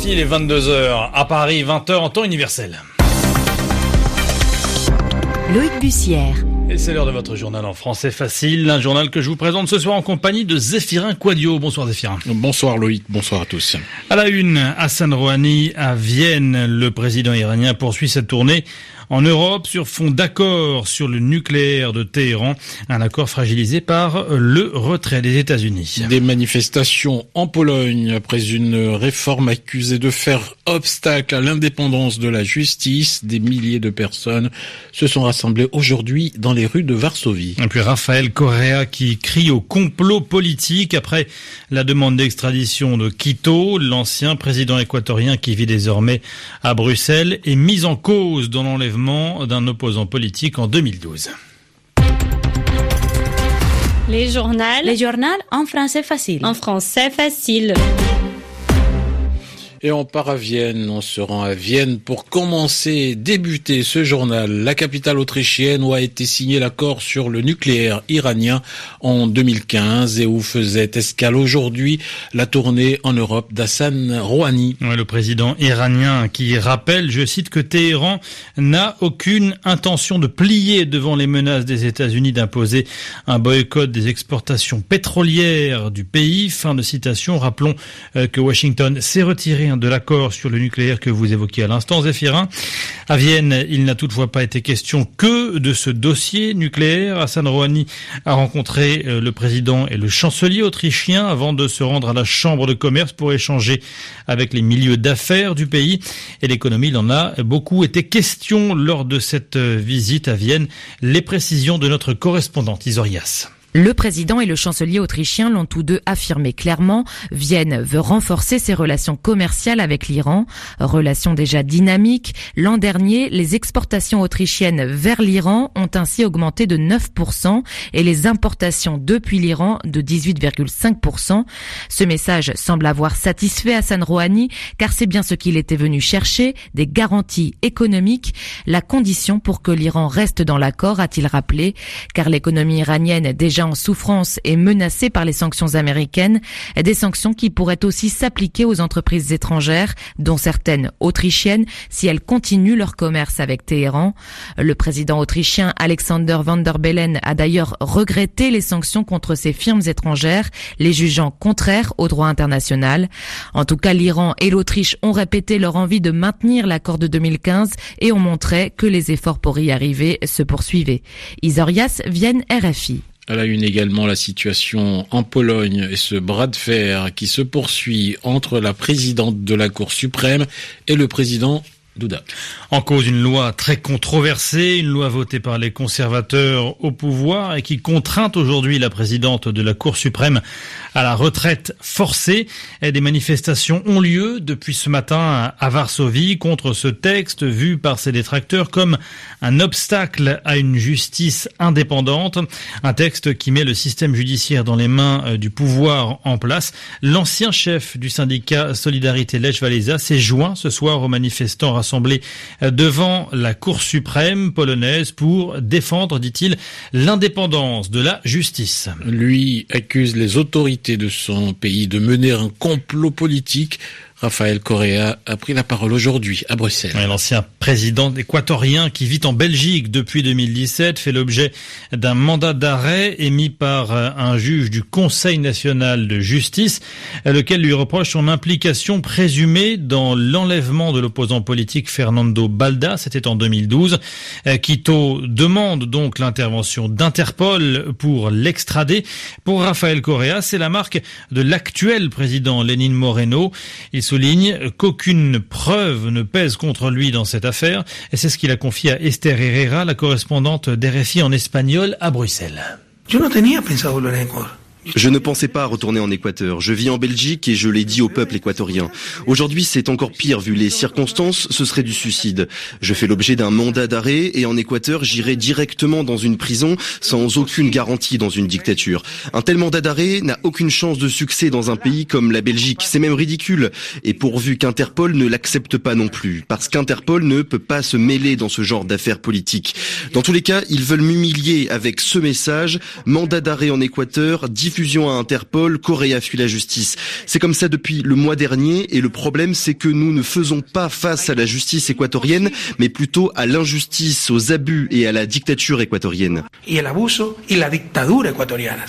RFI, il est 22h. À Paris, 20h en temps universel. Loïc Bussière. Et c'est l'heure de votre journal en français facile, un journal que je vous présente ce soir en compagnie de Zéphirin Quadio. Bonsoir Zéphirin. Bonsoir Loïc, bonsoir à tous. À la une, Hassan Rouhani à Vienne, le président iranien poursuit cette tournée en Europe sur fond d'accord sur le nucléaire de Téhéran, un accord fragilisé par le retrait des États-Unis. Des manifestations en Pologne après une réforme accusée de faire obstacle à l'indépendance de la justice. Des milliers de personnes se sont rassemblées aujourd'hui dans les rues de Varsovie. Et puis Raphaël Correa qui crie au complot politique après la demande d'extradition de Quito, l'ancien président équatorien qui vit désormais à Bruxelles, est mis en cause dans l'enlèvement d'un opposant politique en 2012. Les journaux. Les journaux en français facile. En français facile. Et on part à Vienne, on se rend à Vienne pour commencer, débuter ce journal. La capitale autrichienne où a été signé l'accord sur le nucléaire iranien en 2015 et où faisait escale aujourd'hui la tournée en Europe d'Hassan Rouhani. le président iranien qui rappelle, je cite, que Téhéran n'a aucune intention de plier devant les menaces des États-Unis d'imposer un boycott des exportations pétrolières du pays. Fin de citation. Rappelons euh, que Washington s'est retiré de l'accord sur le nucléaire que vous évoquiez à l'instant, Zéphirin. À Vienne, il n'a toutefois pas été question que de ce dossier nucléaire. Hassan Rouhani a rencontré euh, le président et le chancelier autrichien avant de se rendre à la chambre de commerce pour échanger avec les milieux d'affaires du pays. Et l'économie, il en a beaucoup été question lors de cette euh, visite à Vienne. Les précisions de notre correspondante Isorias. Le président et le chancelier autrichien l'ont tous deux affirmé clairement. Vienne veut renforcer ses relations commerciales avec l'Iran, relations déjà dynamiques. L'an dernier, les exportations autrichiennes vers l'Iran ont ainsi augmenté de 9% et les importations depuis l'Iran de 18,5%. Ce message semble avoir satisfait Hassan Rouhani car c'est bien ce qu'il était venu chercher, des garanties économiques, la condition pour que l'Iran reste dans l'accord, a-t-il rappelé, car l'économie iranienne déjà en souffrance et menacée par les sanctions américaines, des sanctions qui pourraient aussi s'appliquer aux entreprises étrangères, dont certaines autrichiennes, si elles continuent leur commerce avec Téhéran. Le président autrichien Alexander van der Bellen a d'ailleurs regretté les sanctions contre ces firmes étrangères, les jugeant contraires au droit international. En tout cas, l'Iran et l'Autriche ont répété leur envie de maintenir l'accord de 2015 et ont montré que les efforts pour y arriver se poursuivaient. Isorias, Vienne, RFI. À la une également la situation en Pologne et ce bras de fer qui se poursuit entre la présidente de la Cour suprême et le président en cause une loi très controversée, une loi votée par les conservateurs au pouvoir et qui contraint aujourd'hui la présidente de la Cour suprême à la retraite forcée. Et des manifestations ont lieu depuis ce matin à Varsovie contre ce texte vu par ses détracteurs comme un obstacle à une justice indépendante. Un texte qui met le système judiciaire dans les mains euh, du pouvoir en place. L'ancien chef du syndicat Solidarité Lech Walesa s'est joint ce soir aux manifestants rassemblés euh, devant la Cour suprême polonaise pour défendre, dit-il, l'indépendance de la justice. Lui accuse les autorités de son pays de mener un complot politique Raphaël Correa a pris la parole aujourd'hui à Bruxelles. L'ancien président équatorien qui vit en Belgique depuis 2017 fait l'objet d'un mandat d'arrêt émis par euh, un juge du Conseil national de justice, lequel lui reproche son implication présumée dans l'enlèvement de l'opposant politique Fernando Balda. C'était en 2012. Euh, Quito demande donc l'intervention d'Interpol pour l'extrader. Pour Raphaël Correa, c'est la marque de l'actuel président Lénine Moreno. Souligne qu'aucune preuve ne pèse contre lui dans cette affaire, et c'est ce qu'il a confié à Esther Herrera, la correspondante d'RFI en espagnol à Bruxelles. Je ne pensais pas retourner en Équateur. Je vis en Belgique et je l'ai dit au peuple équatorien. Aujourd'hui, c'est encore pire vu les circonstances, ce serait du suicide. Je fais l'objet d'un mandat d'arrêt et en Équateur, j'irai directement dans une prison sans aucune garantie dans une dictature. Un tel mandat d'arrêt n'a aucune chance de succès dans un pays comme la Belgique. C'est même ridicule. Et pourvu qu'Interpol ne l'accepte pas non plus. Parce qu'Interpol ne peut pas se mêler dans ce genre d'affaires politiques. Dans tous les cas, ils veulent m'humilier avec ce message. Mandat d'arrêt en Équateur, diffusion à Interpol, Correa fuit la justice. C'est comme ça depuis le mois dernier et le problème c'est que nous ne faisons pas face à la justice équatorienne, mais plutôt à l'injustice, aux abus et à la dictature équatorienne. Et el abuso y la dictadura ecuatoriana.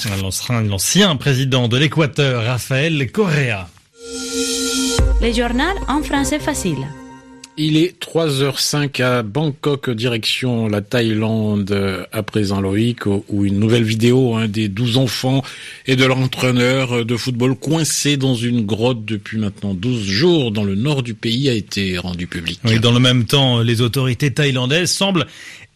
L'ancien président de l'Équateur, Rafael Correa. Le journal en français facile. Il est 3h05 à Bangkok, direction la Thaïlande, à présent Loïc, où une nouvelle vidéo hein, des 12 enfants et de l'entraîneur de football coincés dans une grotte depuis maintenant 12 jours dans le nord du pays a été rendue publique. Oui, dans le même temps, les autorités thaïlandaises semblent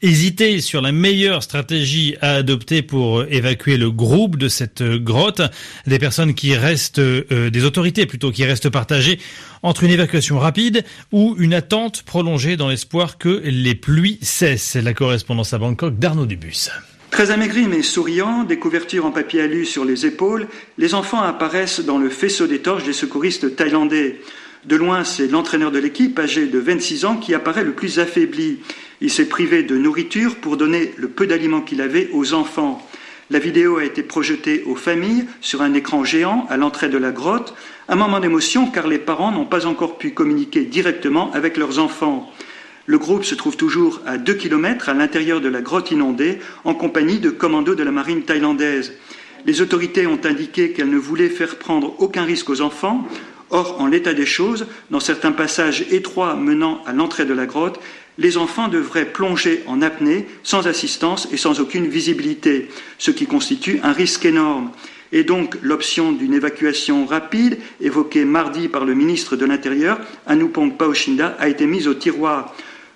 hésiter sur la meilleure stratégie à adopter pour évacuer le groupe de cette grotte. Des personnes qui restent, euh, des autorités plutôt, qui restent partagées entre une évacuation rapide ou une attente prolongée dans l'espoir que les pluies cessent. La correspondance à Bangkok d'Arnaud Dubus. Très amaigris mais souriants, des couvertures en papier alu sur les épaules, les enfants apparaissent dans le faisceau des torches des secouristes thaïlandais. De loin, c'est l'entraîneur de l'équipe, âgé de 26 ans, qui apparaît le plus affaibli. Il s'est privé de nourriture pour donner le peu d'aliments qu'il avait aux enfants. La vidéo a été projetée aux familles sur un écran géant à l'entrée de la grotte, un moment d'émotion car les parents n'ont pas encore pu communiquer directement avec leurs enfants. Le groupe se trouve toujours à 2 km à l'intérieur de la grotte inondée en compagnie de commandos de la marine thaïlandaise. Les autorités ont indiqué qu'elles ne voulaient faire prendre aucun risque aux enfants. Or, en l'état des choses, dans certains passages étroits menant à l'entrée de la grotte, les enfants devraient plonger en apnée sans assistance et sans aucune visibilité, ce qui constitue un risque énorme. Et donc l'option d'une évacuation rapide, évoquée mardi par le ministre de l'Intérieur, Anupong Paoshinda, a été mise au tiroir.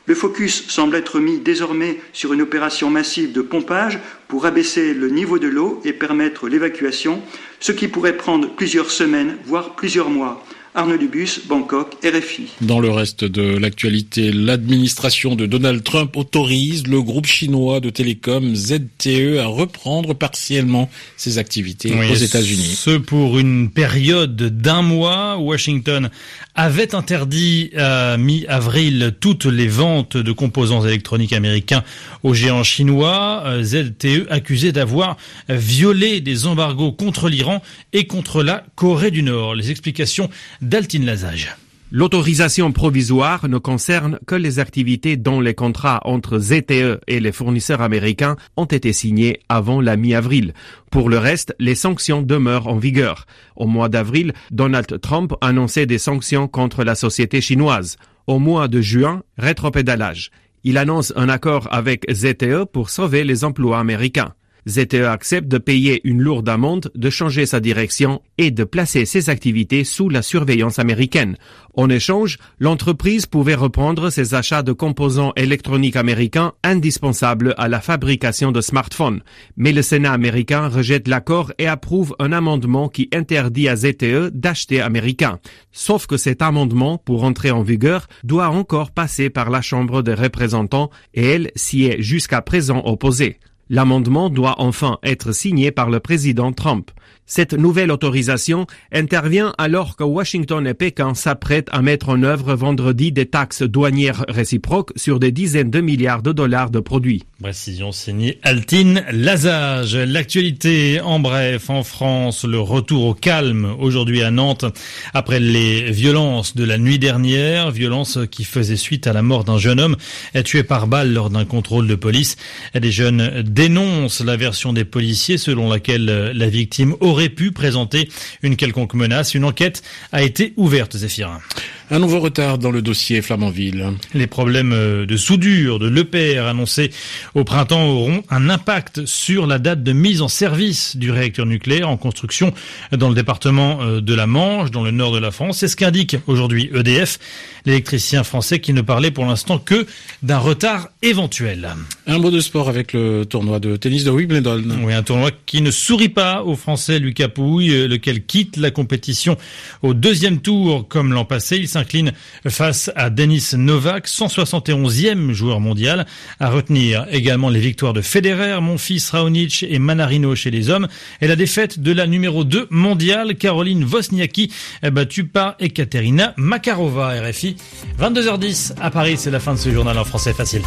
Le focus semble être mis désormais sur une opération massive de pompage pour abaisser le niveau de l'eau et permettre l'évacuation, ce qui pourrait prendre plusieurs semaines, voire plusieurs mois. Arnaud Dubus, Bangkok, RFI. Dans le reste de l'actualité, l'administration de Donald Trump autorise le groupe chinois de télécom ZTE à reprendre partiellement ses activités aux États-Unis. Ce pour une période d'un mois. Washington avait interdit à mi-avril toutes les ventes de composants électroniques américains aux géants chinois. ZTE accusé d'avoir violé des embargos contre l'Iran et contre la Corée du Nord. Les explications d'Altine Lazage. L'autorisation provisoire ne concerne que les activités dont les contrats entre ZTE et les fournisseurs américains ont été signés avant la mi-avril. Pour le reste, les sanctions demeurent en vigueur. Au mois d'avril, Donald Trump annonçait des sanctions contre la société chinoise. Au mois de juin, rétropédalage. Il annonce un accord avec ZTE pour sauver les emplois américains. ZTE accepte de payer une lourde amende, de changer sa direction et de placer ses activités sous la surveillance américaine. En échange, l'entreprise pouvait reprendre ses achats de composants électroniques américains indispensables à la fabrication de smartphones. Mais le Sénat américain rejette l'accord et approuve un amendement qui interdit à ZTE d'acheter américain. Sauf que cet amendement, pour entrer en vigueur, doit encore passer par la Chambre des représentants et elle s'y est jusqu'à présent opposée. L'amendement doit enfin être signé par le président Trump. Cette nouvelle autorisation intervient alors que Washington et Pékin s'apprêtent à mettre en œuvre vendredi des taxes douanières réciproques sur des dizaines de milliards de dollars de produits. Précision signée Altine Lazage. L'actualité en bref en France, le retour au calme aujourd'hui à Nantes après les violences de la nuit dernière, violences qui faisaient suite à la mort d'un jeune homme tué par balle lors d'un contrôle de police. Les jeunes dénoncent la version des policiers selon laquelle la victime aurait aurait pu présenter une quelconque menace. Une enquête a été ouverte, Zéphirin. Un nouveau retard dans le dossier Flamanville. Les problèmes euh, de soudure de l'EPR annoncés au printemps auront un impact sur la date de mise en service du réacteur nucléaire en construction dans le département euh, de la Manche, dans le nord de la France. C'est ce qu'indique aujourd'hui EDF, l'électricien français qui ne parlait pour l'instant que d'un retard éventuel. Un mot de sport avec le tournoi de tennis de Wimbledon. Oui, un tournoi qui ne sourit pas au Français Lucas Pouille, euh, lequel quitte la compétition au deuxième tour comme l'an passé. Il s'incline face à Denis Novak, 171e joueur mondial. À retenir également les victoires de Federer, Monfils, Raonic et Manarino chez les hommes et la défaite de la numéro 2 mondiale, Caroline Wozniacki, battue par Ekaterina Makarova, RFI. 22h10 à Paris, c'est la fin de ce journal en français facile.